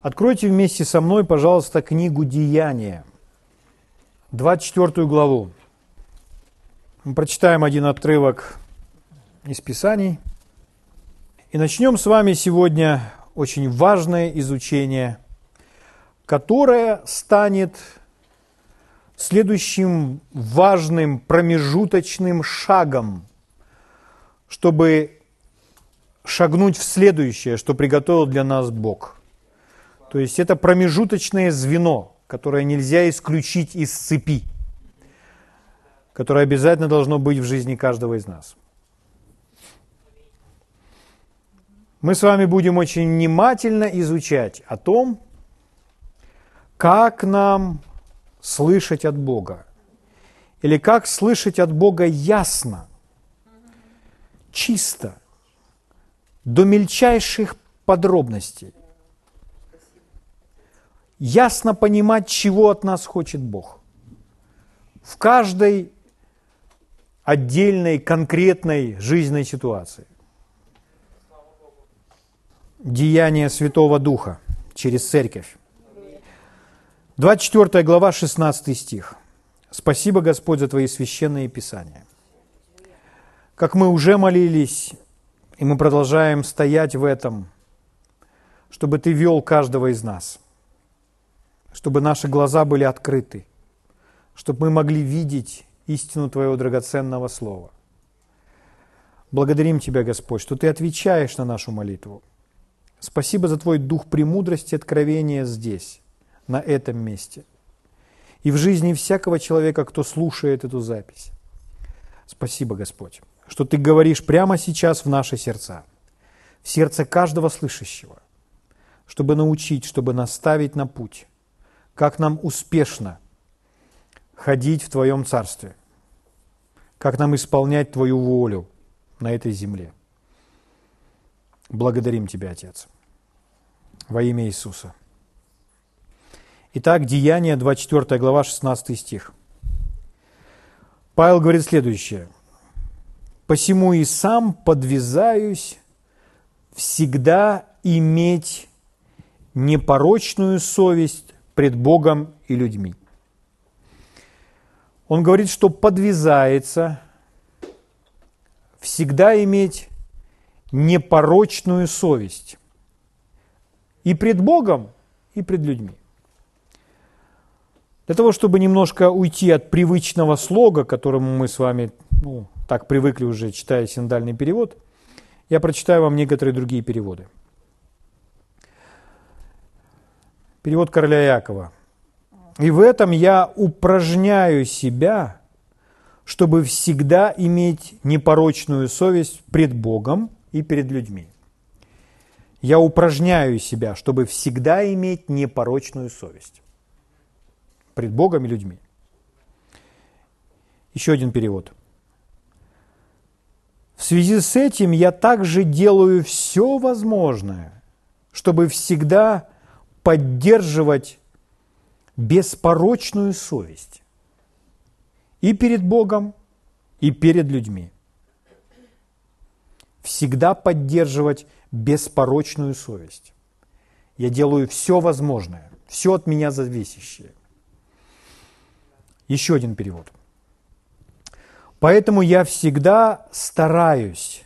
Откройте вместе со мной, пожалуйста, книгу «Деяния», 24 главу. Мы прочитаем один отрывок из Писаний. И начнем с вами сегодня очень важное изучение, которое станет следующим важным промежуточным шагом, чтобы шагнуть в следующее, что приготовил для нас Бог – то есть это промежуточное звено, которое нельзя исключить из цепи, которое обязательно должно быть в жизни каждого из нас. Мы с вами будем очень внимательно изучать о том, как нам слышать от Бога. Или как слышать от Бога ясно, чисто, до мельчайших подробностей ясно понимать, чего от нас хочет Бог. В каждой отдельной, конкретной жизненной ситуации. Деяние Святого Духа через Церковь. 24 глава, 16 стих. Спасибо, Господь, за Твои священные писания. Как мы уже молились, и мы продолжаем стоять в этом, чтобы Ты вел каждого из нас – чтобы наши глаза были открыты, чтобы мы могли видеть истину Твоего драгоценного Слова. Благодарим Тебя, Господь, что Ты отвечаешь на нашу молитву. Спасибо за Твой дух премудрости и откровения здесь, на этом месте. И в жизни всякого человека, кто слушает эту запись. Спасибо, Господь, что Ты говоришь прямо сейчас в наши сердца, в сердце каждого слышащего, чтобы научить, чтобы наставить на путь, как нам успешно ходить в Твоем Царстве, как нам исполнять Твою волю на этой земле. Благодарим Тебя, Отец, во имя Иисуса. Итак, Деяние, 24 глава, 16 стих. Павел говорит следующее. «Посему и сам подвязаюсь всегда иметь непорочную совесть пред Богом и людьми. Он говорит, что подвязается всегда иметь непорочную совесть и пред Богом, и пред людьми. Для того, чтобы немножко уйти от привычного слога, к которому мы с вами ну, так привыкли уже, читая синдальный перевод, я прочитаю вам некоторые другие переводы – Перевод короля Якова. «И в этом я упражняю себя, чтобы всегда иметь непорочную совесть пред Богом и перед людьми». Я упражняю себя, чтобы всегда иметь непорочную совесть пред Богом и людьми. Еще один перевод. В связи с этим я также делаю все возможное, чтобы всегда поддерживать беспорочную совесть и перед Богом, и перед людьми. Всегда поддерживать беспорочную совесть. Я делаю все возможное, все от меня зависящее. Еще один перевод. Поэтому я всегда стараюсь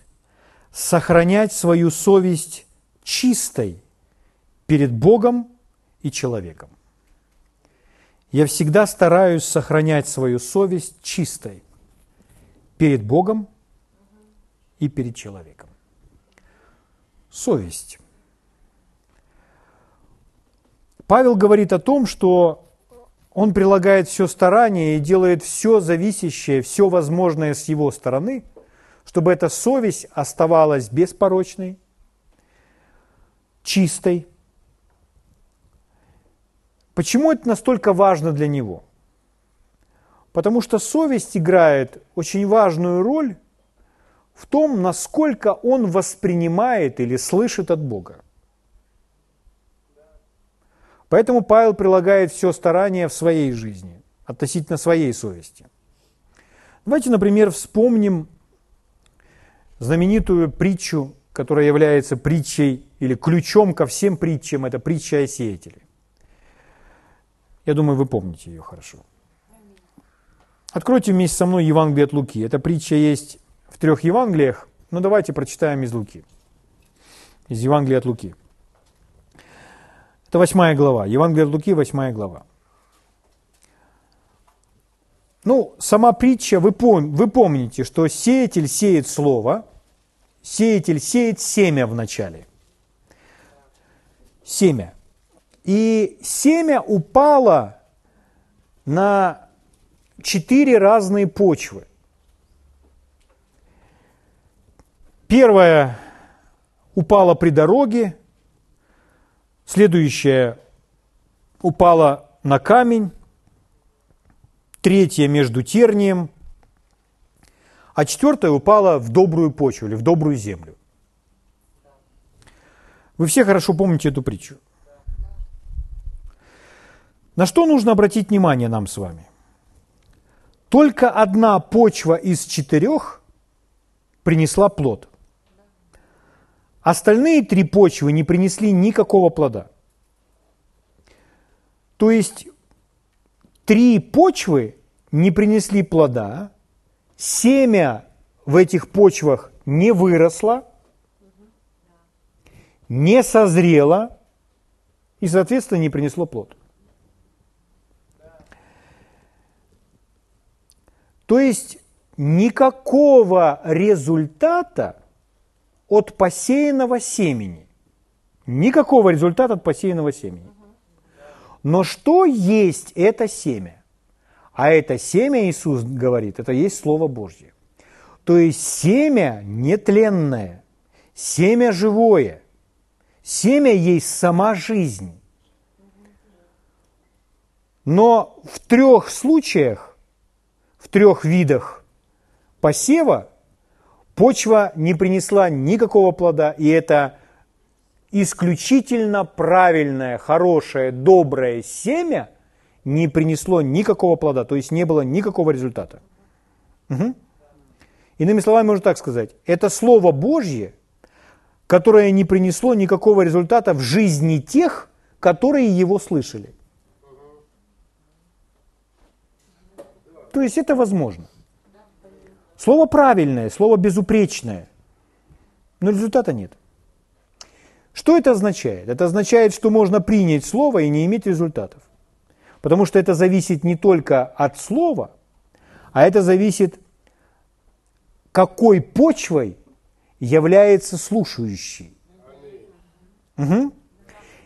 сохранять свою совесть чистой перед Богом и человеком. Я всегда стараюсь сохранять свою совесть чистой перед Богом и перед человеком. Совесть. Павел говорит о том, что он прилагает все старание и делает все зависящее, все возможное с его стороны, чтобы эта совесть оставалась беспорочной, чистой, Почему это настолько важно для него? Потому что совесть играет очень важную роль в том, насколько он воспринимает или слышит от Бога. Поэтому Павел прилагает все старание в своей жизни, относительно своей совести. Давайте, например, вспомним знаменитую притчу которая является притчей или ключом ко всем притчам, это притча о сеятеле. Я думаю, вы помните ее хорошо. Откройте вместе со мной Евангелие от Луки. Эта притча есть в трех Евангелиях, но давайте прочитаем из Луки. Из Евангелия от Луки. Это восьмая глава. Евангелие от Луки, восьмая глава. Ну, сама притча, вы, пом, вы помните, что сеятель сеет слово, сеятель сеет семя в начале. Семя. И семя упало на четыре разные почвы. Первая упала при дороге, следующая упала на камень, третья между тернием, а четвертая упала в добрую почву или в добрую землю. Вы все хорошо помните эту притчу. На что нужно обратить внимание нам с вами? Только одна почва из четырех принесла плод. Остальные три почвы не принесли никакого плода. То есть три почвы не принесли плода, семя в этих почвах не выросло, не созрело и, соответственно, не принесло плод. То есть никакого результата от посеянного семени. Никакого результата от посеянного семени. Но что есть это семя? А это семя, Иисус говорит, это есть Слово Божье. То есть семя нетленное, семя живое, семя есть сама жизнь. Но в трех случаях, трех видах посева почва не принесла никакого плода, и это исключительно правильное, хорошее, доброе семя не принесло никакого плода, то есть не было никакого результата. Угу. Иными словами, можно так сказать, это Слово Божье, которое не принесло никакого результата в жизни тех, которые его слышали. То есть это возможно. Слово правильное, слово безупречное, но результата нет. Что это означает? Это означает, что можно принять слово и не иметь результатов. Потому что это зависит не только от слова, а это зависит, какой почвой является слушающий. Угу.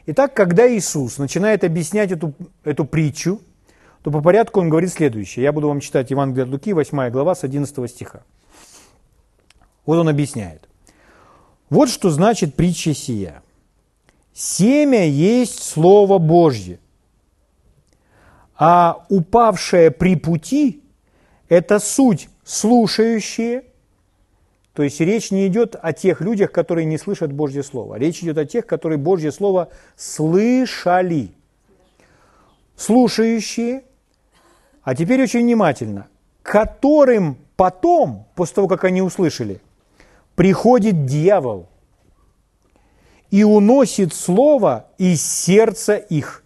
Итак, когда Иисус начинает объяснять эту, эту притчу, то по порядку он говорит следующее. Я буду вам читать Евангелие от Луки, 8 глава, с 11 стиха. Вот он объясняет. Вот что значит притча сия. Семя есть Слово Божье, а упавшее при пути – это суть слушающие, то есть речь не идет о тех людях, которые не слышат Божье Слово. Речь идет о тех, которые Божье Слово слышали. Слушающие, а теперь очень внимательно, которым потом, после того, как они услышали, приходит дьявол и уносит слово из сердца их,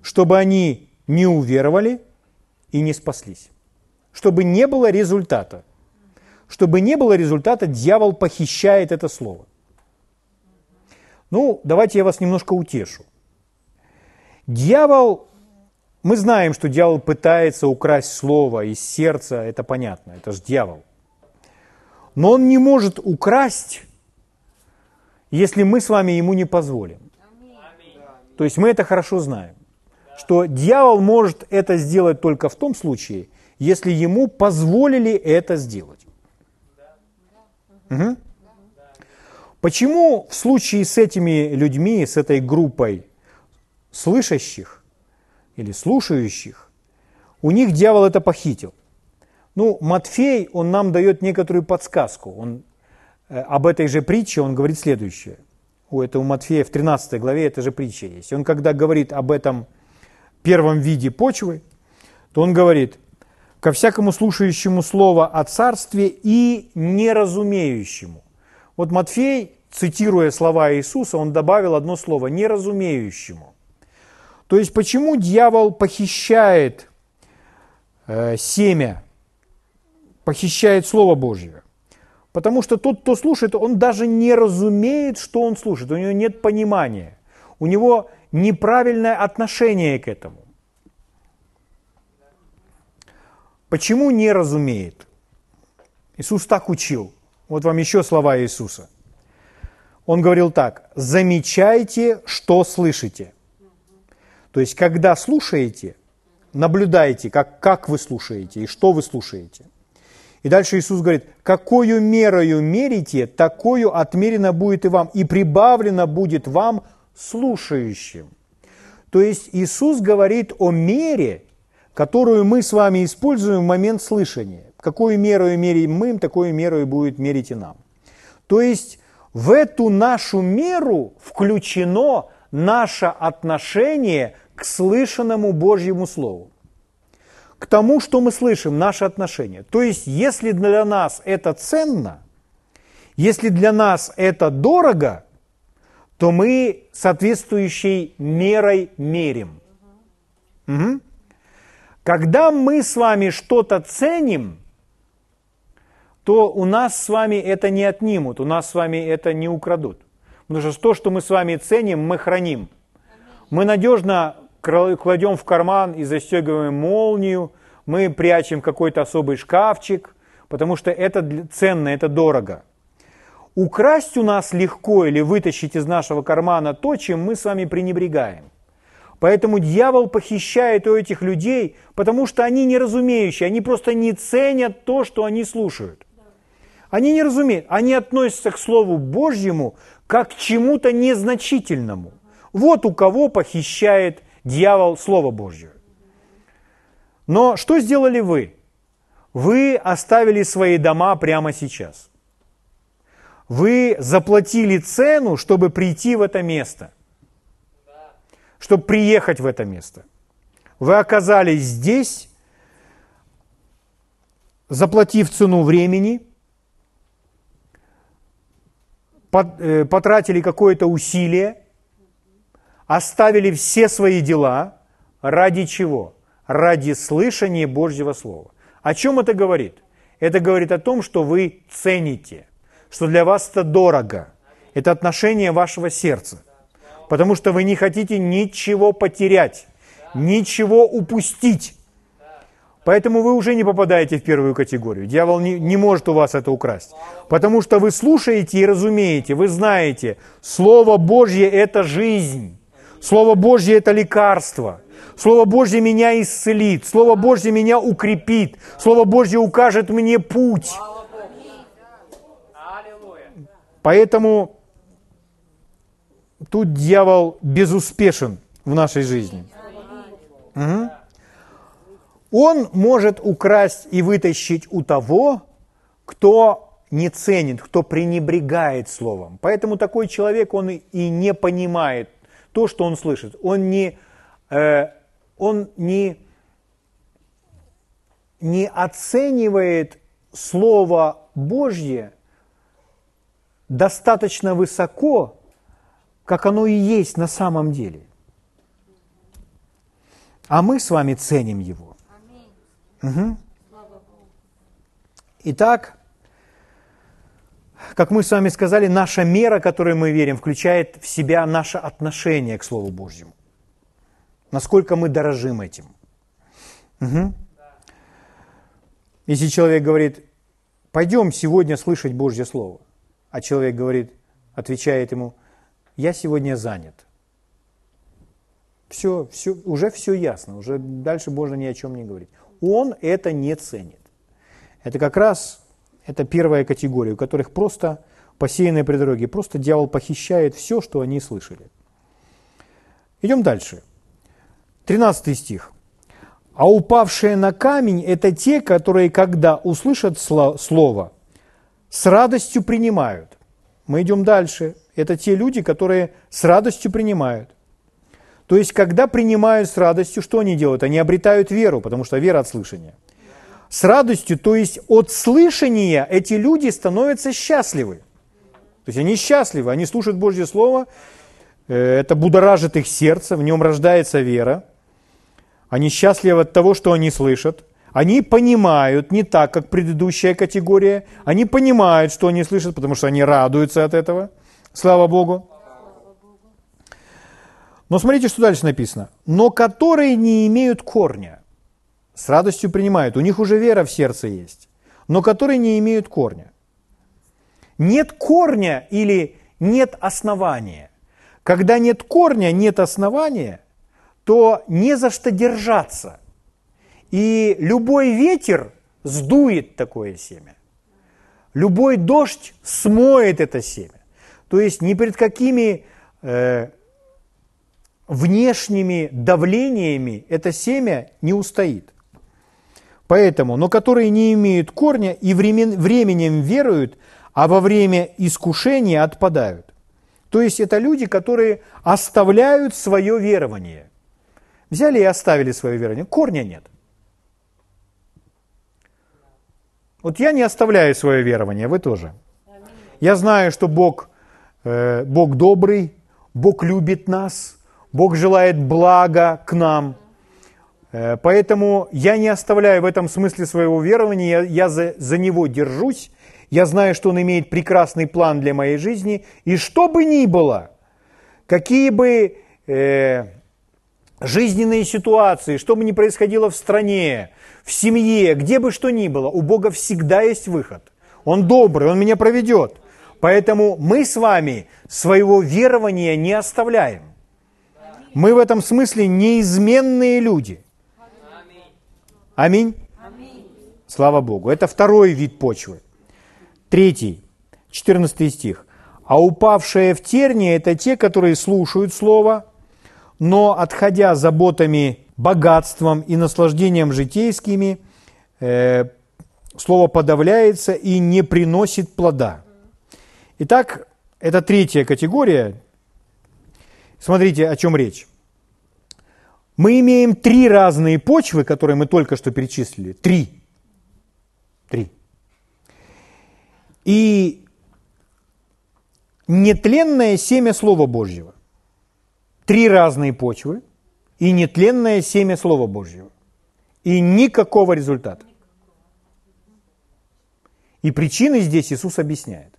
чтобы они не уверовали и не спаслись. Чтобы не было результата. Чтобы не было результата, дьявол похищает это слово. Ну, давайте я вас немножко утешу. Дьявол мы знаем, что дьявол пытается украсть слово из сердца, это понятно, это же дьявол. Но он не может украсть, если мы с вами ему не позволим. То есть мы это хорошо знаем, что дьявол может это сделать только в том случае, если ему позволили это сделать. Угу. Почему в случае с этими людьми, с этой группой слышащих, или слушающих, у них дьявол это похитил. Ну, Матфей, он нам дает некоторую подсказку. Он, э, об этой же притче он говорит следующее. У этого Матфея в 13 главе эта же притча есть. Он когда говорит об этом первом виде почвы, то он говорит, ко всякому слушающему слово о царстве и неразумеющему. Вот Матфей цитируя слова Иисуса, он добавил одно слово – неразумеющему. То есть почему дьявол похищает э, семя, похищает Слово Божье? Потому что тот, кто слушает, он даже не разумеет, что он слушает, у него нет понимания, у него неправильное отношение к этому. Почему не разумеет? Иисус так учил. Вот вам еще слова Иисуса. Он говорил так, замечайте, что слышите. То есть, когда слушаете, наблюдайте, как, как вы слушаете и что вы слушаете. И дальше Иисус говорит, какую мерою мерите, такую отмерено будет и вам, и прибавлено будет вам слушающим. То есть Иисус говорит о мере, которую мы с вами используем в момент слышания. Какую меру мерим мы, такую меру и будет мерить и нам. То есть в эту нашу меру включено наше отношение к слышанному Божьему Слову. К тому, что мы слышим, наше отношение. То есть, если для нас это ценно, если для нас это дорого, то мы соответствующей мерой мерим. Угу. Когда мы с вами что-то ценим, то у нас с вами это не отнимут, у нас с вами это не украдут. Потому что то, что мы с вами ценим, мы храним. Мы надежно кладем в карман и застегиваем молнию, мы прячем какой-то особый шкафчик, потому что это ценно, это дорого. Украсть у нас легко или вытащить из нашего кармана то, чем мы с вами пренебрегаем. Поэтому дьявол похищает у этих людей, потому что они не разумеющие, они просто не ценят то, что они слушают. Они не разумеют, они относятся к Слову Божьему как к чему-то незначительному. Вот у кого похищает дьявол Слово Божье. Но что сделали вы? Вы оставили свои дома прямо сейчас. Вы заплатили цену, чтобы прийти в это место чтобы приехать в это место. Вы оказались здесь, заплатив цену времени, э, потратили какое-то усилие, оставили все свои дела. Ради чего? Ради слышания Божьего Слова. О чем это говорит? Это говорит о том, что вы цените, что для вас это дорого. Это отношение вашего сердца потому что вы не хотите ничего потерять, ничего упустить. Поэтому вы уже не попадаете в первую категорию. Дьявол не, не может у вас это украсть. Потому что вы слушаете и разумеете, вы знаете, Слово Божье – это жизнь. Слово Божье – это лекарство. Слово Божье меня исцелит. Слово Божье меня укрепит. Слово Божье укажет мне путь. Поэтому тут дьявол безуспешен в нашей жизни. Угу. Он может украсть и вытащить у того, кто не ценит, кто пренебрегает словом. Поэтому такой человек, он и не понимает то, что он слышит. Он не, э, он не, не оценивает Слово Божье достаточно высоко, как оно и есть на самом деле. А мы с вами ценим его. Угу. Итак, как мы с вами сказали, наша мера, которой мы верим, включает в себя наше отношение к Слову Божьему. Насколько мы дорожим этим. Угу. Если человек говорит, пойдем сегодня слышать Божье Слово, а человек говорит, отвечает ему – я сегодня занят. Все, все, уже все ясно, уже дальше можно ни о чем не говорить. Он это не ценит. Это как раз это первая категория, у которых просто посеянные при дороге, просто дьявол похищает все, что они слышали. Идем дальше. 13 стих. А упавшие на камень – это те, которые, когда услышат слово, с радостью принимают. Мы идем дальше это те люди, которые с радостью принимают. То есть, когда принимают с радостью, что они делают? Они обретают веру, потому что вера от слышания. С радостью, то есть от слышания эти люди становятся счастливы. То есть они счастливы, они слушают Божье Слово, э, это будоражит их сердце, в нем рождается вера. Они счастливы от того, что они слышат. Они понимают не так, как предыдущая категория. Они понимают, что они слышат, потому что они радуются от этого. Слава Богу. Но смотрите, что дальше написано. Но которые не имеют корня, с радостью принимают. У них уже вера в сердце есть. Но которые не имеют корня. Нет корня или нет основания. Когда нет корня, нет основания, то не за что держаться. И любой ветер сдует такое семя. Любой дождь смоет это семя. То есть ни перед какими э, внешними давлениями это семя не устоит. Поэтому, но которые не имеют корня и времен, временем веруют, а во время искушения отпадают. То есть это люди, которые оставляют свое верование. Взяли и оставили свое верование. Корня нет. Вот я не оставляю свое верование, вы тоже. Я знаю, что Бог, э, Бог добрый, Бог любит нас, Бог желает блага к нам. Э, поэтому я не оставляю в этом смысле своего верования, я, я за, за него держусь, я знаю, что Он имеет прекрасный план для моей жизни, и что бы ни было, какие бы э, жизненные ситуации, что бы ни происходило в стране, в семье, где бы что ни было, у Бога всегда есть выход. Он добрый, Он меня проведет. Поэтому мы с вами своего верования не оставляем. Мы в этом смысле неизменные люди. Аминь. Слава Богу. Это второй вид почвы. Третий, 14 стих. «А упавшие в тернии – это те, которые слушают Слово, но, отходя заботами, богатством и наслаждением житейскими, э, Слово подавляется и не приносит плода». Итак, это третья категория. Смотрите, о чем речь. Мы имеем три разные почвы, которые мы только что перечислили. Три. Три и нетленное семя Слова Божьего. Три разные почвы и нетленное семя Слова Божьего. И никакого результата. И причины здесь Иисус объясняет.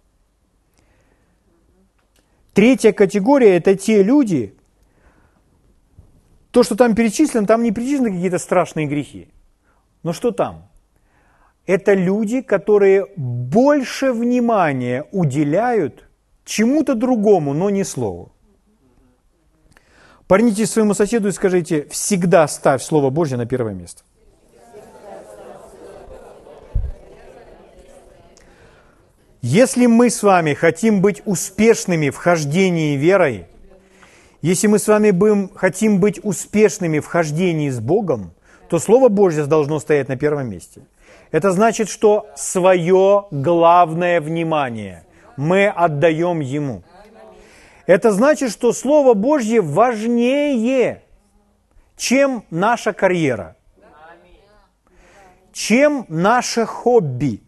Третья категория – это те люди, то, что там перечислено, там не перечислены какие-то страшные грехи. Но что там? это люди, которые больше внимания уделяют чему-то другому, но не слову. Парнитесь своему соседу и скажите, всегда ставь Слово Божье на первое место. Если мы с вами хотим быть успешными в хождении верой, если мы с вами будем, хотим быть успешными в хождении с Богом, то Слово Божье должно стоять на первом месте – это значит, что свое главное внимание мы отдаем Ему. Это значит, что Слово Божье важнее, чем наша карьера, чем наше хобби.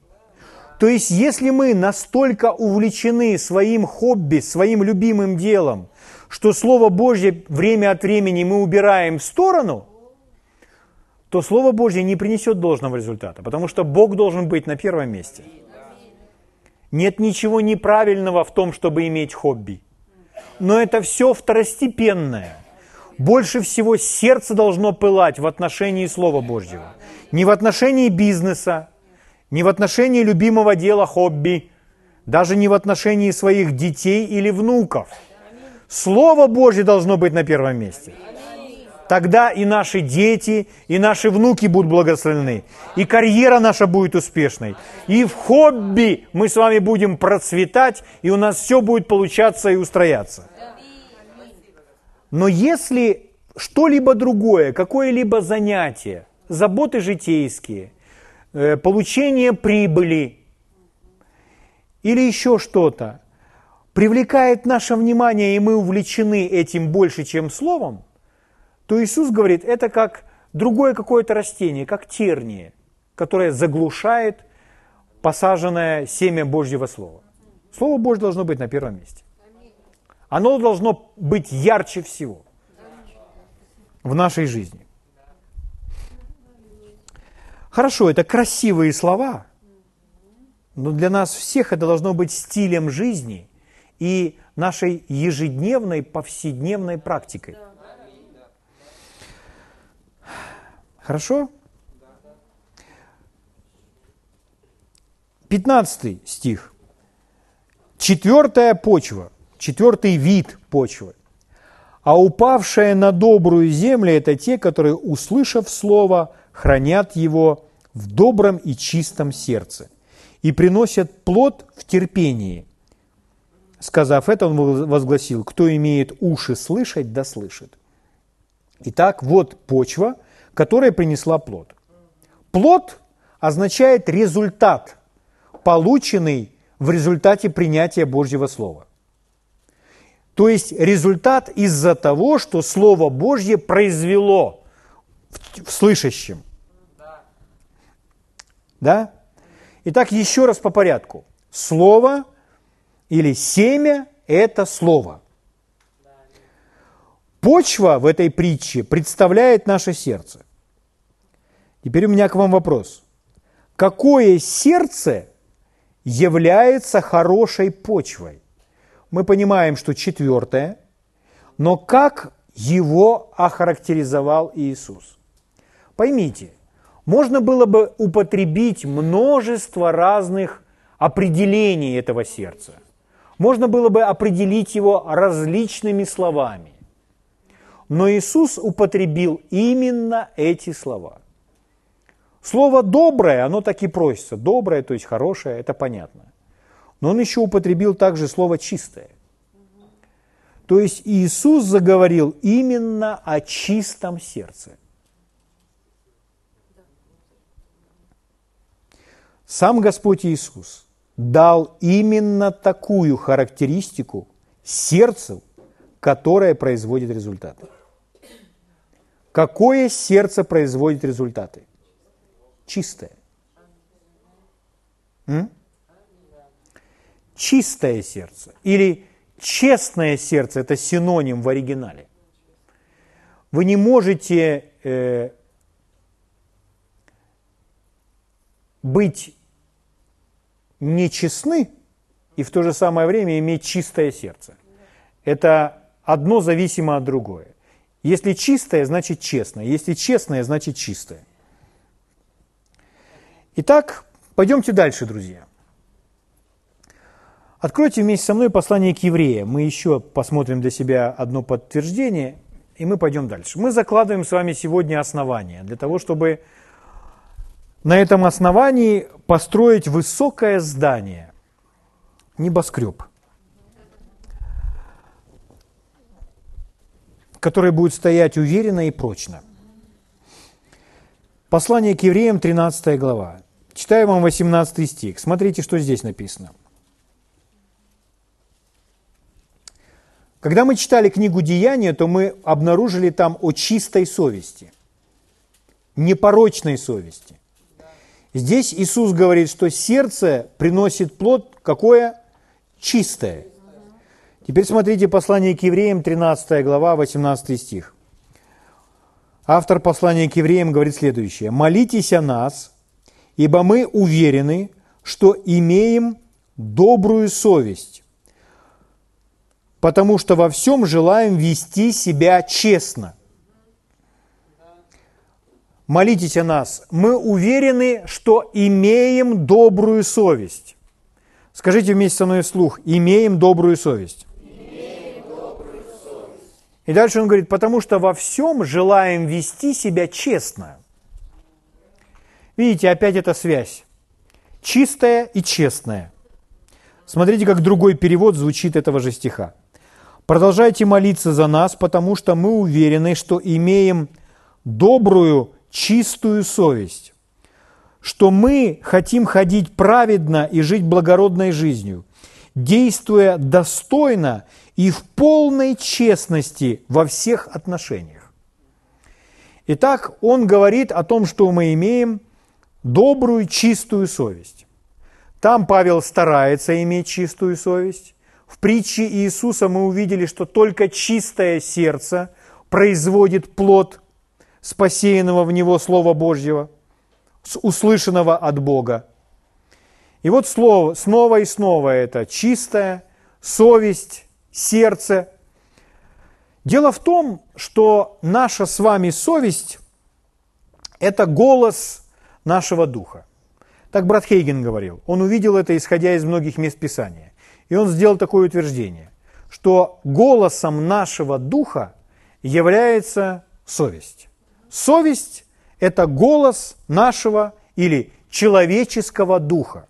То есть, если мы настолько увлечены своим хобби, своим любимым делом, что Слово Божье время от времени мы убираем в сторону – то Слово Божье не принесет должного результата, потому что Бог должен быть на первом месте. Нет ничего неправильного в том, чтобы иметь хобби. Но это все второстепенное. Больше всего сердце должно пылать в отношении Слова Божьего. Не в отношении бизнеса, не в отношении любимого дела хобби, даже не в отношении своих детей или внуков. Слово Божье должно быть на первом месте – тогда и наши дети, и наши внуки будут благословены, и карьера наша будет успешной, и в хобби мы с вами будем процветать, и у нас все будет получаться и устрояться. Но если что-либо другое, какое-либо занятие, заботы житейские, э, получение прибыли или еще что-то привлекает наше внимание, и мы увлечены этим больше, чем словом – то Иисус говорит, это как другое какое-то растение, как терние, которое заглушает посаженное семя Божьего Слова. Слово Божье должно быть на первом месте. Оно должно быть ярче всего в нашей жизни. Хорошо, это красивые слова, но для нас всех это должно быть стилем жизни и нашей ежедневной, повседневной практикой. Хорошо? 15 стих. Четвертая почва, четвертый вид почвы. А упавшая на добрую землю – это те, которые, услышав слово, хранят его в добром и чистом сердце и приносят плод в терпении. Сказав это, он возгласил, кто имеет уши слышать, да слышит. Итак, вот почва, которая принесла плод. Плод означает результат, полученный в результате принятия Божьего Слова. То есть результат из-за того, что Слово Божье произвело в, в слышащем. Да? Итак, еще раз по порядку. Слово или семя – это слово. Почва в этой притче представляет наше сердце. Теперь у меня к вам вопрос. Какое сердце является хорошей почвой. Мы понимаем, что четвертое, но как его охарактеризовал Иисус? Поймите, можно было бы употребить множество разных определений этого сердца. Можно было бы определить его различными словами. Но Иисус употребил именно эти слова – Слово «доброе», оно так и просится. Доброе, то есть хорошее, это понятно. Но он еще употребил также слово «чистое». То есть Иисус заговорил именно о чистом сердце. Сам Господь Иисус дал именно такую характеристику сердцу, которое производит результаты. Какое сердце производит результаты? чистое. М? Чистое сердце или честное сердце – это синоним в оригинале. Вы не можете э, быть нечестны и в то же самое время иметь чистое сердце. Это одно зависимо от другое. Если чистое, значит честное. Если честное, значит чистое. Итак, пойдемте дальше, друзья. Откройте вместе со мной послание к евреям. Мы еще посмотрим для себя одно подтверждение, и мы пойдем дальше. Мы закладываем с вами сегодня основание для того, чтобы на этом основании построить высокое здание, небоскреб, который будет стоять уверенно и прочно. Послание к евреям, 13 глава. Читаю вам 18 стих. Смотрите, что здесь написано. Когда мы читали книгу «Деяния», то мы обнаружили там о чистой совести, непорочной совести. Здесь Иисус говорит, что сердце приносит плод какое? Чистое. Теперь смотрите послание к евреям, 13 глава, 18 стих. Автор послания к евреям говорит следующее. «Молитесь о нас, ибо мы уверены, что имеем добрую совесть, потому что во всем желаем вести себя честно». Молитесь о нас. Мы уверены, что имеем добрую совесть. Скажите вместе со мной вслух. Имеем добрую совесть. И дальше он говорит, потому что во всем желаем вести себя честно. Видите, опять эта связь. Чистая и честная. Смотрите, как другой перевод звучит этого же стиха. Продолжайте молиться за нас, потому что мы уверены, что имеем добрую, чистую совесть, что мы хотим ходить праведно и жить благородной жизнью, действуя достойно и в полной честности во всех отношениях. Итак, он говорит о том, что мы имеем добрую, чистую совесть. Там Павел старается иметь чистую совесть. В притче Иисуса мы увидели, что только чистое сердце производит плод спасенного в него Слова Божьего, услышанного от Бога. И вот слово, снова и снова это чистая совесть, сердце. Дело в том, что наша с вами совесть – это голос нашего духа. Так брат Хейген говорил. Он увидел это, исходя из многих мест Писания. И он сделал такое утверждение, что голосом нашего духа является совесть. Совесть – это голос нашего или человеческого духа.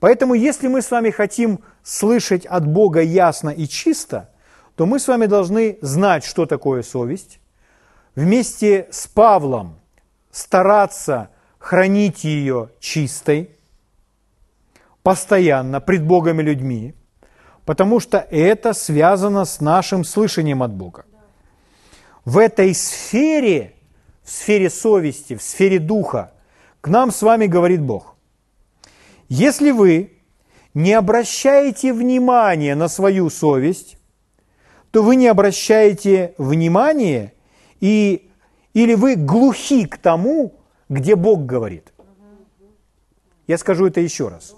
Поэтому, если мы с вами хотим слышать от Бога ясно и чисто, то мы с вами должны знать, что такое совесть, вместе с Павлом стараться хранить ее чистой, постоянно, пред Богом и людьми, потому что это связано с нашим слышанием от Бога. В этой сфере, в сфере совести, в сфере духа, к нам с вами говорит Бог. Если вы не обращаете внимания на свою совесть, то вы не обращаете внимания и, или вы глухи к тому, где Бог говорит. Я скажу это еще раз.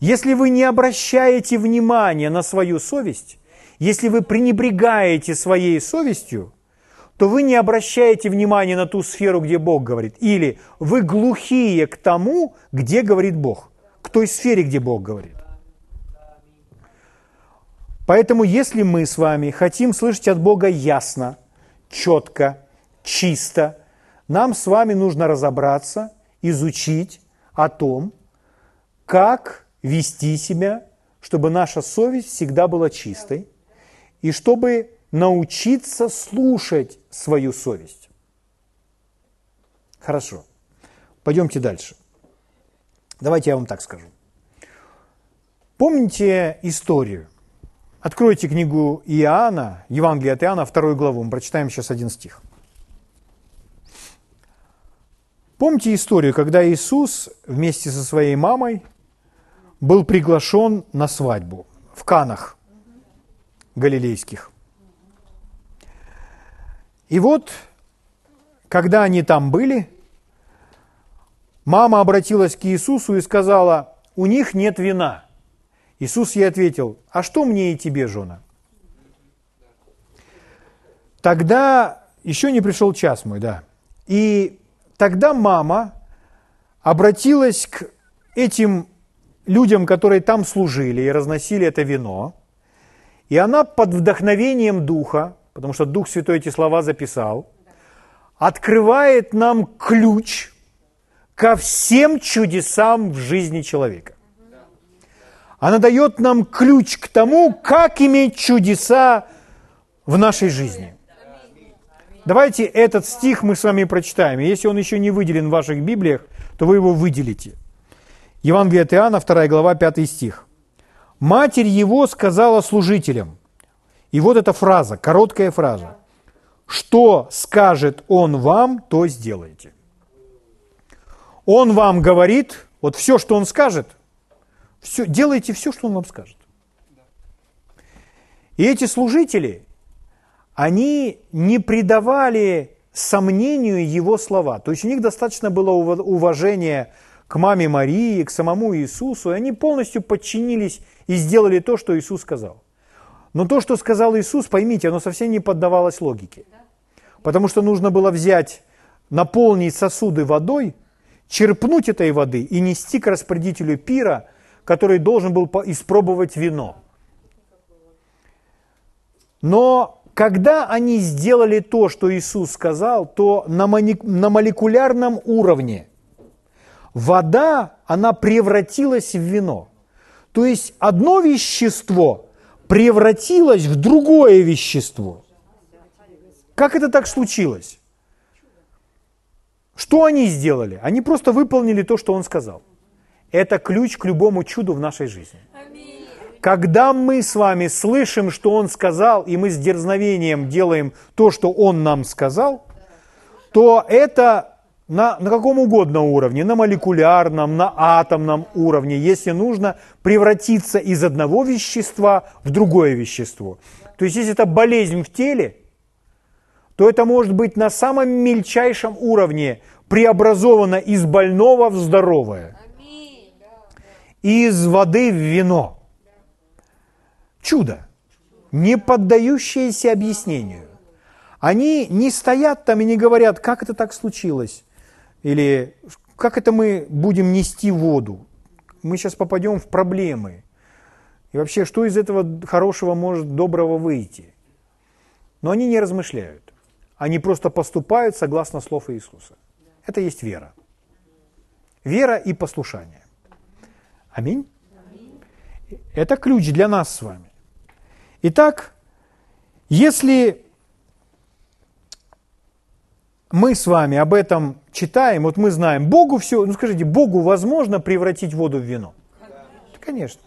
Если вы не обращаете внимания на свою совесть, если вы пренебрегаете своей совестью, то вы не обращаете внимания на ту сферу, где Бог говорит. Или вы глухие к тому, где говорит Бог. К той сфере, где Бог говорит. Поэтому, если мы с вами хотим слышать от Бога ясно, четко, чисто, нам с вами нужно разобраться, изучить о том, как вести себя, чтобы наша совесть всегда была чистой, и чтобы научиться слушать свою совесть. Хорошо. Пойдемте дальше. Давайте я вам так скажу. Помните историю? Откройте книгу Иоанна, Евангелие от Иоанна, вторую главу. Мы прочитаем сейчас один стих. Помните историю, когда Иисус вместе со своей мамой был приглашен на свадьбу в Канах галилейских. И вот, когда они там были, мама обратилась к Иисусу и сказала, у них нет вина. Иисус ей ответил, а что мне и тебе, жена? Тогда еще не пришел час мой, да. И тогда мама обратилась к этим людям, которые там служили и разносили это вино, и она под вдохновением Духа, потому что Дух Святой эти слова записал, открывает нам ключ ко всем чудесам в жизни человека. Она дает нам ключ к тому, как иметь чудеса в нашей жизни. Давайте этот стих мы с вами прочитаем. Если он еще не выделен в ваших Библиях, то вы его выделите. Евангелие от Иоанна, 2 глава, 5 стих. «Матерь его сказала служителям». И вот эта фраза, короткая фраза. «Что скажет он вам, то сделайте». Он вам говорит, вот все, что он скажет, все, делайте все, что он вам скажет. И эти служители, они не придавали сомнению его слова. То есть у них достаточно было уважения к маме Марии, к самому Иисусу, и они полностью подчинились и сделали то, что Иисус сказал. Но то, что сказал Иисус, поймите, оно совсем не поддавалось логике. Потому что нужно было взять, наполнить сосуды водой, черпнуть этой воды и нести к распорядителю пира, который должен был испробовать вино. Но когда они сделали то, что Иисус сказал, то на, молекулярном уровне вода, она превратилась в вино. То есть одно вещество превратилось в другое вещество. Как это так случилось? Что они сделали? Они просто выполнили то, что он сказал. Это ключ к любому чуду в нашей жизни. Когда мы с вами слышим, что Он сказал, и мы с дерзновением делаем то, что Он нам сказал, то это на, на каком угодно уровне, на молекулярном, на атомном уровне, если нужно превратиться из одного вещества в другое вещество. То есть, если это болезнь в теле, то это может быть на самом мельчайшем уровне преобразовано из больного в здоровое, из воды в вино. Чудо, не поддающееся объяснению. Они не стоят там и не говорят, как это так случилось, или как это мы будем нести воду. Мы сейчас попадем в проблемы. И вообще, что из этого хорошего может доброго выйти? Но они не размышляют. Они просто поступают согласно слов Иисуса. Это есть вера. Вера и послушание. Аминь. Это ключ для нас с вами. Итак, если мы с вами об этом читаем, вот мы знаем, Богу все, ну скажите, Богу возможно превратить воду в вино? Да, конечно.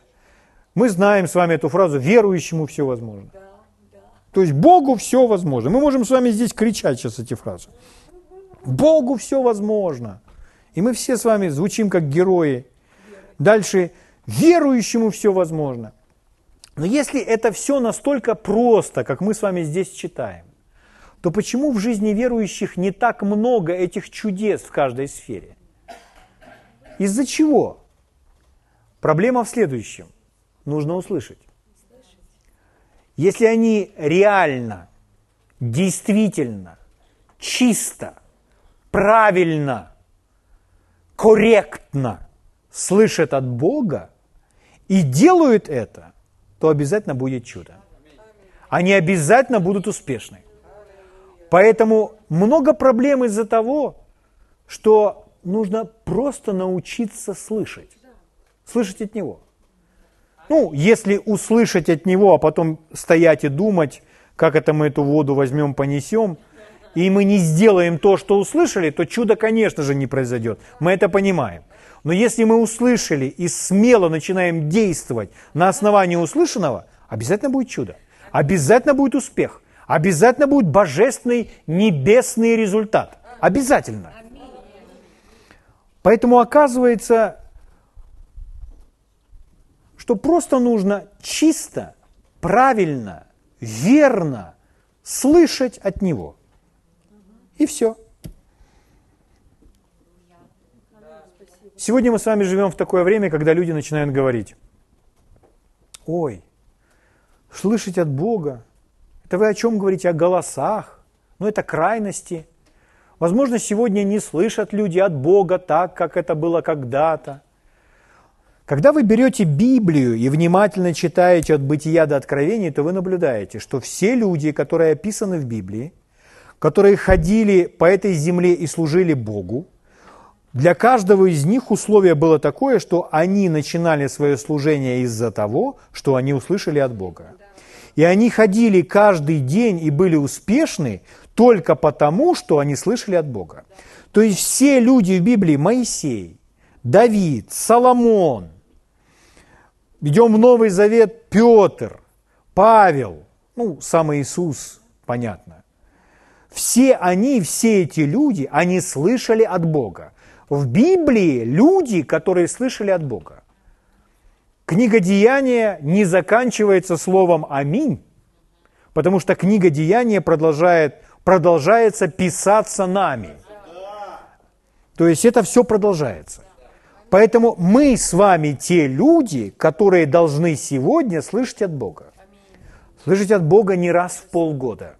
Мы знаем с вами эту фразу, верующему все возможно. То есть Богу все возможно. Мы можем с вами здесь кричать сейчас эти фразы. Богу все возможно. И мы все с вами звучим как герои. Дальше, верующему все возможно. Но если это все настолько просто, как мы с вами здесь читаем, то почему в жизни верующих не так много этих чудес в каждой сфере? Из-за чего? Проблема в следующем. Нужно услышать. Если они реально, действительно, чисто, правильно, корректно слышат от Бога и делают это, то обязательно будет чудо. Они обязательно будут успешны. Поэтому много проблем из-за того, что нужно просто научиться слышать. Слышать от Него. Ну, если услышать от него, а потом стоять и думать, как это мы эту воду возьмем, понесем, и мы не сделаем то, что услышали, то чудо, конечно же, не произойдет. Мы это понимаем. Но если мы услышали и смело начинаем действовать на основании услышанного, обязательно будет чудо. Обязательно будет успех. Обязательно будет божественный небесный результат. Обязательно. Поэтому оказывается, что просто нужно чисто, правильно, верно слышать от Него. И все. Сегодня мы с вами живем в такое время, когда люди начинают говорить, ой, слышать от Бога, это вы о чем говорите? О голосах? Ну, это крайности. Возможно, сегодня не слышат люди от Бога так, как это было когда-то. Когда вы берете Библию и внимательно читаете от бытия до откровений, то вы наблюдаете, что все люди, которые описаны в Библии, которые ходили по этой земле и служили Богу, для каждого из них условие было такое, что они начинали свое служение из-за того, что они услышали от Бога. И они ходили каждый день и были успешны только потому, что они слышали от Бога. То есть все люди в Библии, Моисей, Давид, Соломон, Идем в Новый Завет, Петр, Павел, ну, сам Иисус, понятно. Все они, все эти люди, они слышали от Бога. В Библии люди, которые слышали от Бога. Книга Деяния не заканчивается словом «Аминь», потому что книга Деяния продолжает, продолжается писаться нами. То есть это все продолжается. Поэтому мы с вами те люди, которые должны сегодня слышать от Бога. Слышать от Бога не раз в полгода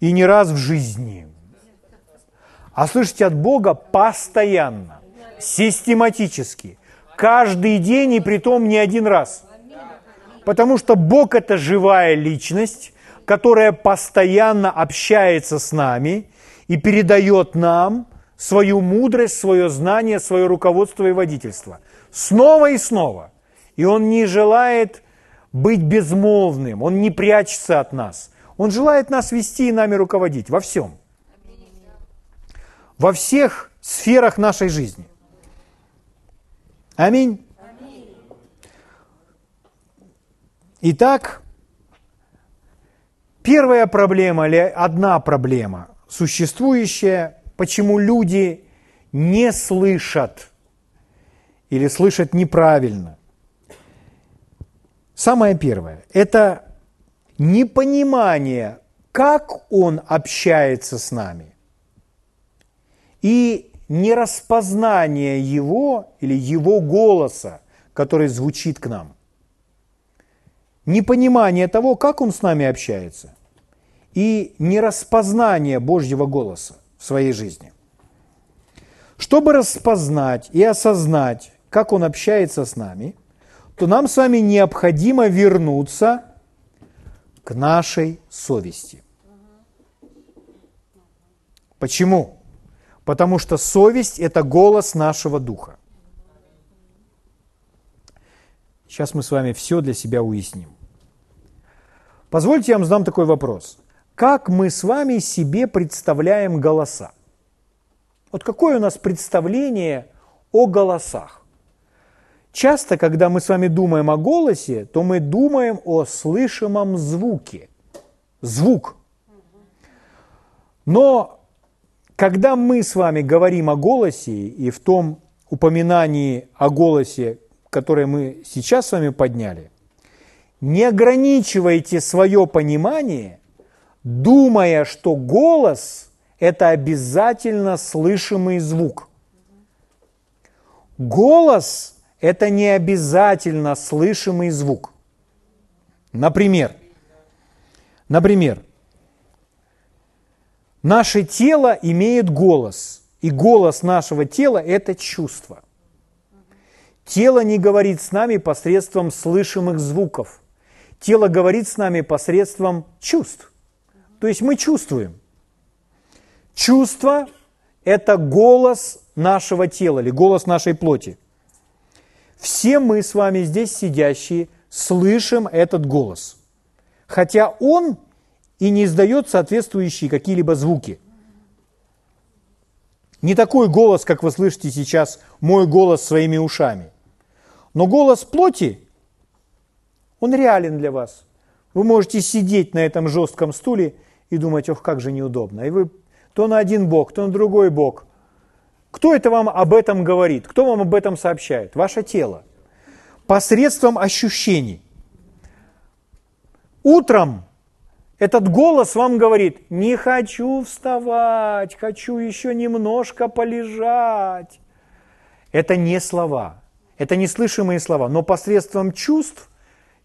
и не раз в жизни, а слышать от Бога постоянно, систематически, каждый день и при том не один раз. Потому что Бог – это живая личность, которая постоянно общается с нами и передает нам – свою мудрость, свое знание, свое руководство и водительство. Снова и снова. И Он не желает быть безмолвным, Он не прячется от нас. Он желает нас вести и нами руководить во всем. Во всех сферах нашей жизни. Аминь. Итак, первая проблема или одна проблема, существующая почему люди не слышат или слышат неправильно. Самое первое – это непонимание, как Он общается с нами, и нераспознание Его или Его голоса, который звучит к нам. Непонимание того, как Он с нами общается, и нераспознание Божьего голоса в своей жизни. Чтобы распознать и осознать, как Он общается с нами, то нам с вами необходимо вернуться к нашей совести. Почему? Потому что совесть – это голос нашего духа. Сейчас мы с вами все для себя уясним. Позвольте я вам задам такой вопрос. Как мы с вами себе представляем голоса? Вот какое у нас представление о голосах? Часто, когда мы с вами думаем о голосе, то мы думаем о слышимом звуке. Звук. Но когда мы с вами говорим о голосе и в том упоминании о голосе, которое мы сейчас с вами подняли, не ограничивайте свое понимание, думая, что голос – это обязательно слышимый звук. Голос – это не обязательно слышимый звук. Например, например, наше тело имеет голос, и голос нашего тела – это чувство. Тело не говорит с нами посредством слышимых звуков. Тело говорит с нами посредством чувств. То есть мы чувствуем. Чувство – это голос нашего тела или голос нашей плоти. Все мы с вами здесь сидящие слышим этот голос. Хотя он и не издает соответствующие какие-либо звуки. Не такой голос, как вы слышите сейчас, мой голос своими ушами. Но голос плоти, он реален для вас. Вы можете сидеть на этом жестком стуле и думать, ох, как же неудобно. И вы то на один бок, то на другой бок. Кто это вам об этом говорит? Кто вам об этом сообщает? Ваше тело. Посредством ощущений. Утром этот голос вам говорит, не хочу вставать, хочу еще немножко полежать. Это не слова. Это неслышимые слова, но посредством чувств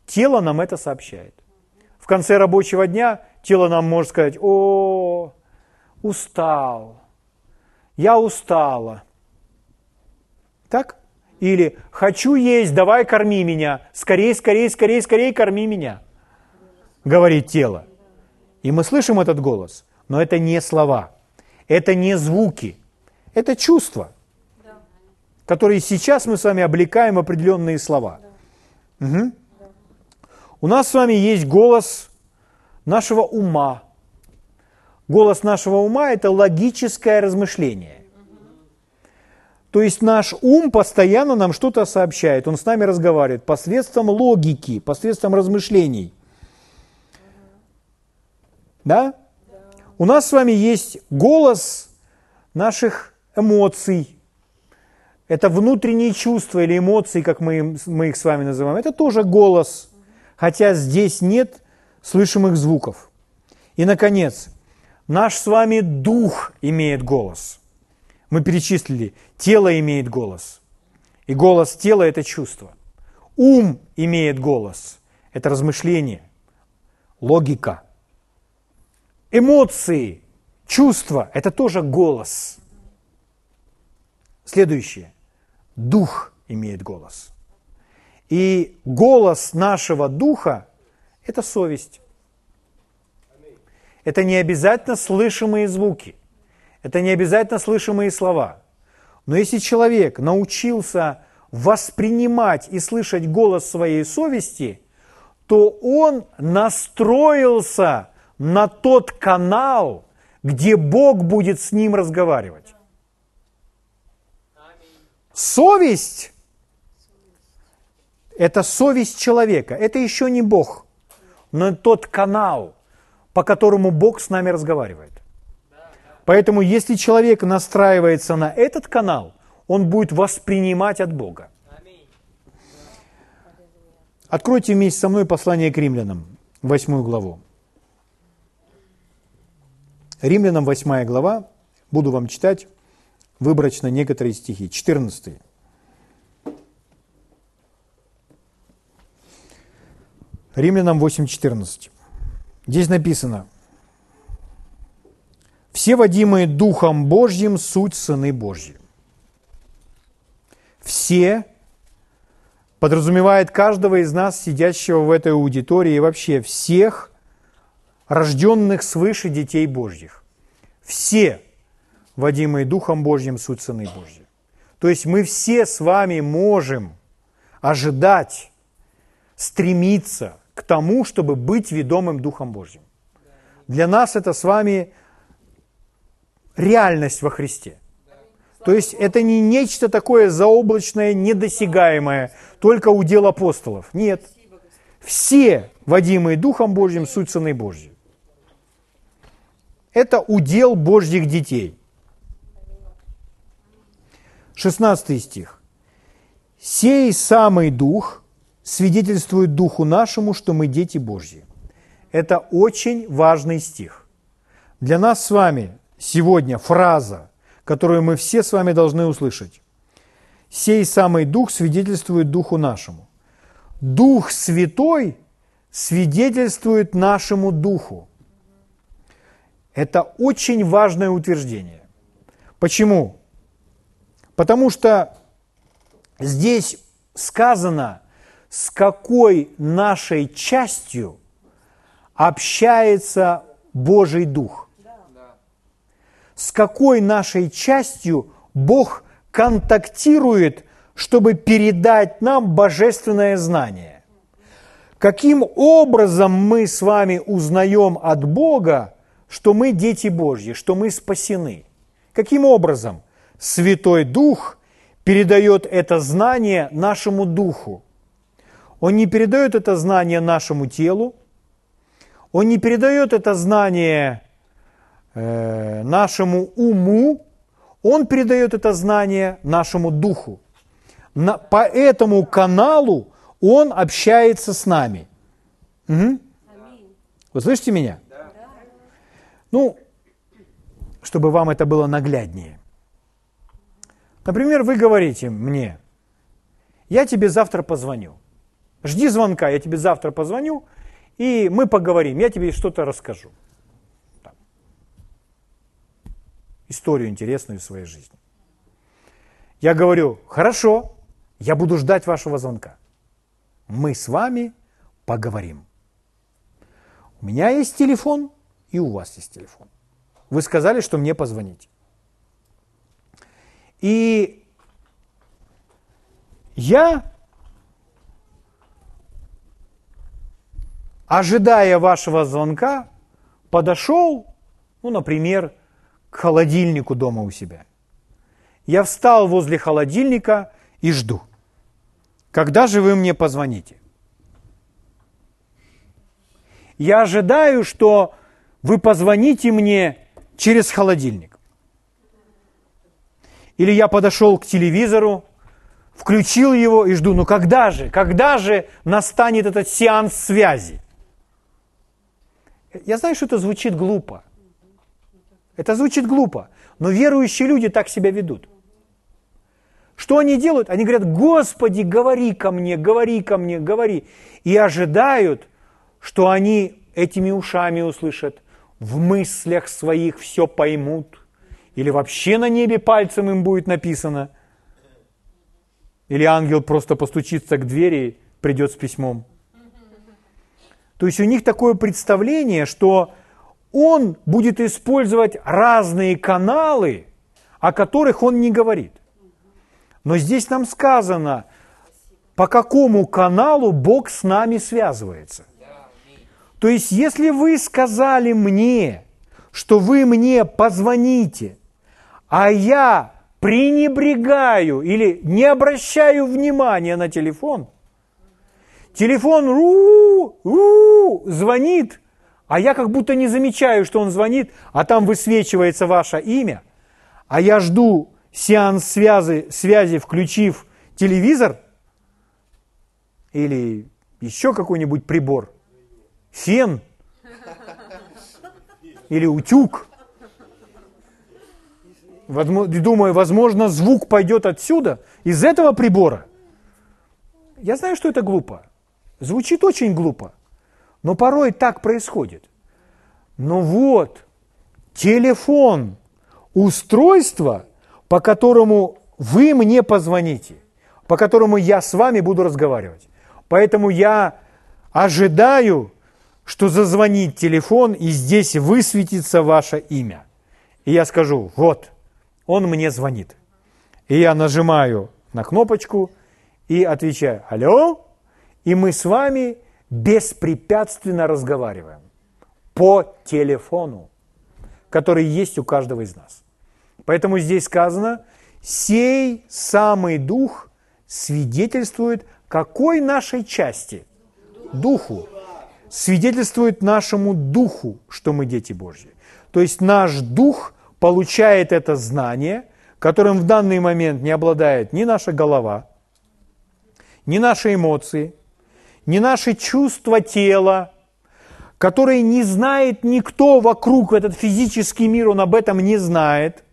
тело нам это сообщает. В конце рабочего дня тело нам может сказать, о, устал, я устала. Так? Или хочу есть, давай корми меня, скорей, скорей, скорей, скорей корми меня, говорит тело. И мы слышим этот голос, но это не слова, это не звуки, это чувства – которые сейчас мы с вами облекаем определенные слова. Да. Угу. Да. У нас с вами есть голос нашего ума. Голос нашего ума – это логическое размышление. То есть наш ум постоянно нам что-то сообщает, он с нами разговаривает посредством логики, посредством размышлений. Да? У нас с вами есть голос наших эмоций, это внутренние чувства или эмоции, как мы, мы их с вами называем, это тоже голос, хотя здесь нет слышимых звуков. И, наконец, наш с вами дух имеет голос. Мы перечислили, тело имеет голос. И голос тела – это чувство. Ум имеет голос. Это размышление, логика. Эмоции, чувства – это тоже голос. Следующее дух имеет голос. И голос нашего духа – это совесть. Это не обязательно слышимые звуки, это не обязательно слышимые слова. Но если человек научился воспринимать и слышать голос своей совести, то он настроился на тот канал, где Бог будет с ним разговаривать. Совесть – это совесть человека. Это еще не Бог, но тот канал, по которому Бог с нами разговаривает. Поэтому если человек настраивается на этот канал, он будет воспринимать от Бога. Откройте вместе со мной послание к римлянам, восьмую главу. Римлянам 8 глава, буду вам читать выборочно некоторые стихи. 14. Римлянам 8.14. Здесь написано, «Все водимые Духом Божьим суть сыны Божьи». Все подразумевает каждого из нас, сидящего в этой аудитории, и вообще всех рожденных свыше детей Божьих. Все, водимые Духом Божьим, суть сыны Божьи. То есть мы все с вами можем ожидать, стремиться к тому, чтобы быть ведомым Духом Божьим. Для нас это с вами реальность во Христе. То есть это не нечто такое заоблачное, недосягаемое, только удел апостолов. Нет. Все, водимые Духом Божьим, суть сыны Божьи. Это удел Божьих детей. 16 стих. «Сей самый Дух свидетельствует Духу нашему, что мы дети Божьи». Это очень важный стих. Для нас с вами сегодня фраза, которую мы все с вами должны услышать. «Сей самый Дух свидетельствует Духу нашему». Дух Святой свидетельствует нашему Духу. Это очень важное утверждение. Почему? Потому что здесь сказано, с какой нашей частью общается Божий Дух. С какой нашей частью Бог контактирует, чтобы передать нам божественное знание. Каким образом мы с вами узнаем от Бога, что мы дети Божьи, что мы спасены. Каким образом? Святой Дух передает это знание нашему духу. Он не передает это знание нашему телу, он не передает это знание э, нашему уму, он передает это знание нашему духу. На, по этому каналу он общается с нами. Угу. Вы слышите меня? Ну, чтобы вам это было нагляднее. Например, вы говорите мне, я тебе завтра позвоню. Жди звонка, я тебе завтра позвоню, и мы поговорим, я тебе что-то расскажу. Там. Историю интересную в своей жизни. Я говорю, хорошо, я буду ждать вашего звонка. Мы с вами поговорим. У меня есть телефон, и у вас есть телефон. Вы сказали, что мне позвоните. И я, ожидая вашего звонка, подошел, ну, например, к холодильнику дома у себя. Я встал возле холодильника и жду. Когда же вы мне позвоните? Я ожидаю, что вы позвоните мне через холодильник. Или я подошел к телевизору, включил его и жду, ну когда же, когда же настанет этот сеанс связи? Я знаю, что это звучит глупо. Это звучит глупо, но верующие люди так себя ведут. Что они делают? Они говорят, Господи, говори ко мне, говори ко мне, говори. И ожидают, что они этими ушами услышат, в мыслях своих все поймут, или вообще на небе пальцем им будет написано, или ангел просто постучится к двери, придет с письмом. То есть у них такое представление, что он будет использовать разные каналы, о которых он не говорит. Но здесь нам сказано, по какому каналу Бог с нами связывается. То есть, если вы сказали мне, что вы мне позвоните, а я пренебрегаю или не обращаю внимания на телефон, телефон ру, ру, звонит, а я как будто не замечаю, что он звонит, а там высвечивается ваше имя, а я жду сеанс связи, связи включив телевизор или еще какой-нибудь прибор, фен или утюг. Думаю, возможно, звук пойдет отсюда, из этого прибора. Я знаю, что это глупо. Звучит очень глупо. Но порой так происходит. Но вот, телефон, устройство, по которому вы мне позвоните, по которому я с вами буду разговаривать. Поэтому я ожидаю, что зазвонит телефон, и здесь высветится ваше имя. И я скажу, вот, он мне звонит. И я нажимаю на кнопочку и отвечаю, алло, и мы с вами беспрепятственно разговариваем по телефону, который есть у каждого из нас. Поэтому здесь сказано, сей самый дух свидетельствует какой нашей части? Духу. Свидетельствует нашему духу, что мы дети Божьи. То есть наш дух получает это знание, которым в данный момент не обладает ни наша голова, ни наши эмоции, ни наши чувства тела, которые не знает никто вокруг, этот физический мир, он об этом не знает.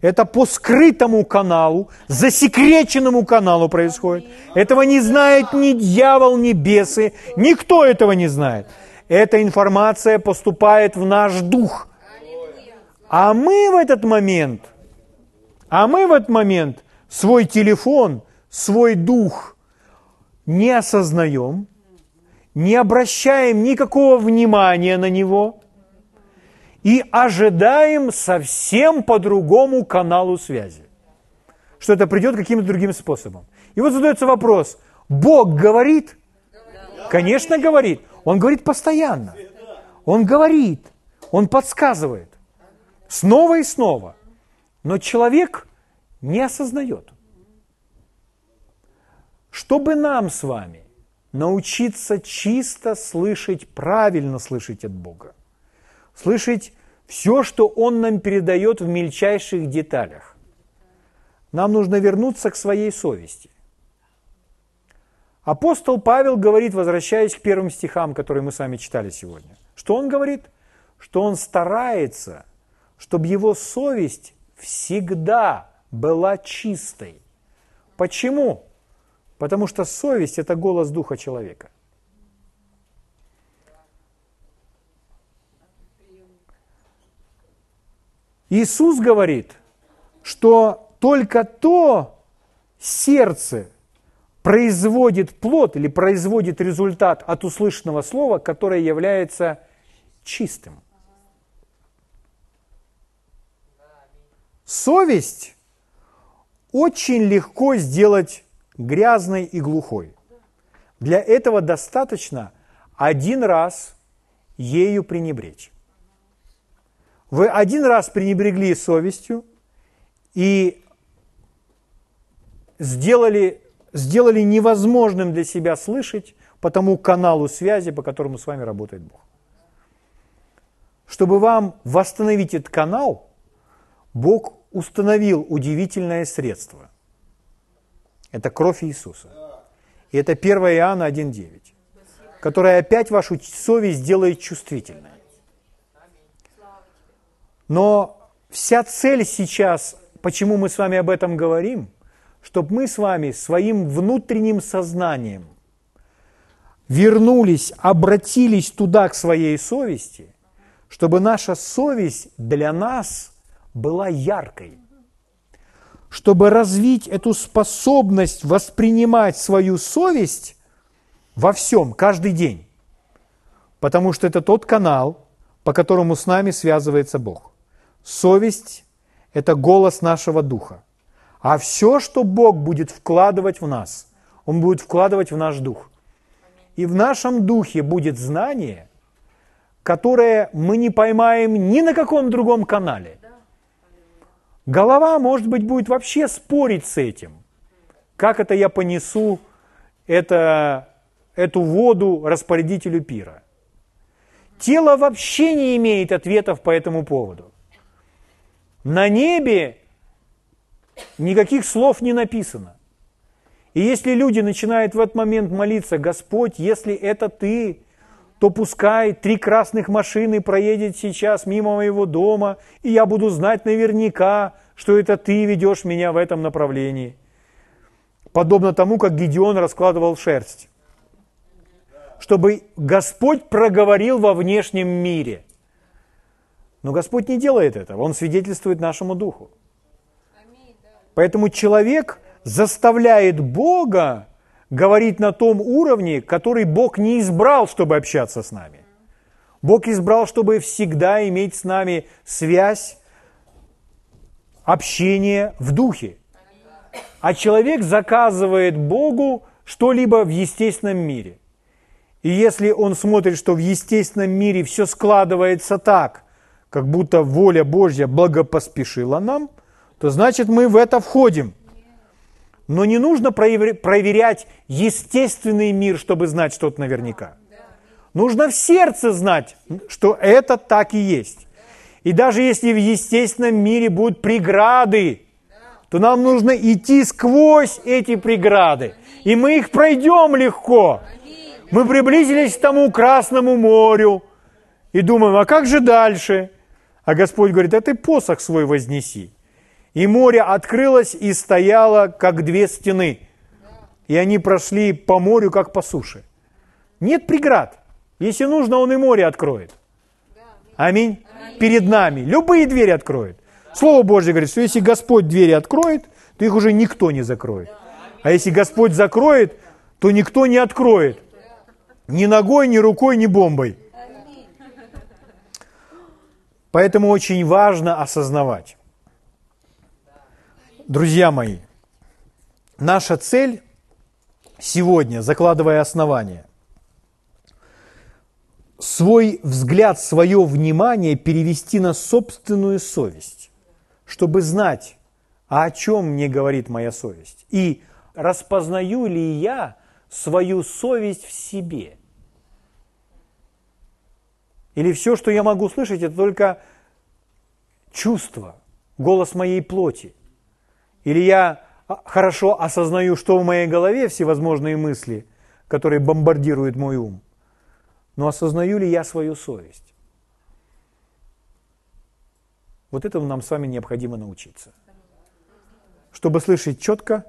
Это по скрытому каналу, засекреченному каналу происходит. Этого не знает ни дьявол, ни бесы, никто этого не знает. Эта информация поступает в наш дух. А мы в этот момент, а мы в этот момент свой телефон, свой дух не осознаем, не обращаем никакого внимания на него и ожидаем совсем по другому каналу связи. Что это придет каким-то другим способом. И вот задается вопрос, Бог говорит? Конечно, говорит. Он говорит постоянно. Он говорит, он подсказывает. Снова и снова. Но человек не осознает. Чтобы нам с вами научиться чисто слышать, правильно слышать от Бога. Слышать все, что Он нам передает в мельчайших деталях. Нам нужно вернуться к своей совести. Апостол Павел говорит, возвращаясь к первым стихам, которые мы с вами читали сегодня, что он говорит? Что он старается, чтобы его совесть всегда была чистой. Почему? Потому что совесть – это голос духа человека. Иисус говорит, что только то сердце производит плод или производит результат от услышанного слова, которое является чистым. Совесть очень легко сделать грязной и глухой. Для этого достаточно один раз ею пренебречь. Вы один раз пренебрегли совестью и сделали, сделали невозможным для себя слышать по тому каналу связи, по которому с вами работает Бог. Чтобы вам восстановить этот канал, Бог установил удивительное средство – это кровь Иисуса. И это 1 Иоанна 1.9, которая опять вашу совесть делает чувствительной. Но вся цель сейчас, почему мы с вами об этом говорим, чтобы мы с вами своим внутренним сознанием вернулись, обратились туда, к своей совести, чтобы наша совесть для нас была яркой – чтобы развить эту способность воспринимать свою совесть во всем, каждый день. Потому что это тот канал, по которому с нами связывается Бог. Совесть – это голос нашего духа. А все, что Бог будет вкладывать в нас, Он будет вкладывать в наш дух. И в нашем духе будет знание, которое мы не поймаем ни на каком другом канале – Голова, может быть, будет вообще спорить с этим. Как это я понесу это, эту воду распорядителю пира? Тело вообще не имеет ответов по этому поводу. На небе никаких слов не написано. И если люди начинают в этот момент молиться, Господь, если это Ты, то пускай три красных машины проедет сейчас мимо моего дома, и я буду знать наверняка, что это Ты ведешь меня в этом направлении. Подобно тому, как Гедеон раскладывал шерсть. Чтобы Господь проговорил во внешнем мире. Но Господь не делает этого, Он свидетельствует нашему духу. Поэтому человек заставляет Бога говорить на том уровне, который Бог не избрал, чтобы общаться с нами. Бог избрал, чтобы всегда иметь с нами связь, общение в духе. А человек заказывает Богу что-либо в естественном мире. И если он смотрит, что в естественном мире все складывается так, как будто воля Божья благопоспешила нам, то значит мы в это входим. Но не нужно проверять естественный мир, чтобы знать что-то наверняка. Нужно в сердце знать, что это так и есть. И даже если в естественном мире будут преграды, то нам нужно идти сквозь эти преграды. И мы их пройдем легко. Мы приблизились к тому Красному морю и думаем, а как же дальше? А Господь говорит, а ты посох свой вознеси. И море открылось и стояло, как две стены. И они прошли по морю, как по суше. Нет преград. Если нужно, Он и море откроет. Аминь. Перед нами. Любые двери откроет. Слово Божье говорит, что если Господь двери откроет, то их уже никто не закроет. А если Господь закроет, то никто не откроет. Ни ногой, ни рукой, ни бомбой. Поэтому очень важно осознавать, Друзья мои, наша цель сегодня, закладывая основание, свой взгляд, свое внимание перевести на собственную совесть, чтобы знать, а о чем мне говорит моя совесть, и распознаю ли я свою совесть в себе. Или все, что я могу слышать, это только чувство, голос моей плоти. Или я хорошо осознаю, что в моей голове всевозможные мысли, которые бомбардируют мой ум. Но осознаю ли я свою совесть? Вот этому нам с вами необходимо научиться. Чтобы слышать четко,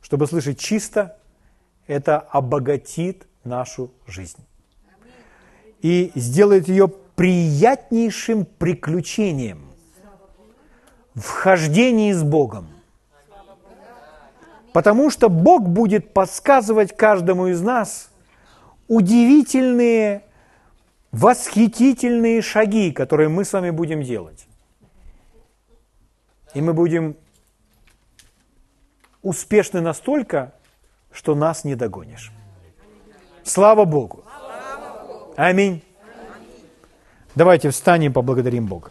чтобы слышать чисто, это обогатит нашу жизнь. И сделает ее приятнейшим приключением в хождении с Богом – Потому что Бог будет подсказывать каждому из нас удивительные, восхитительные шаги, которые мы с вами будем делать. И мы будем успешны настолько, что нас не догонишь. Слава Богу! Аминь. Давайте встанем и поблагодарим Бога.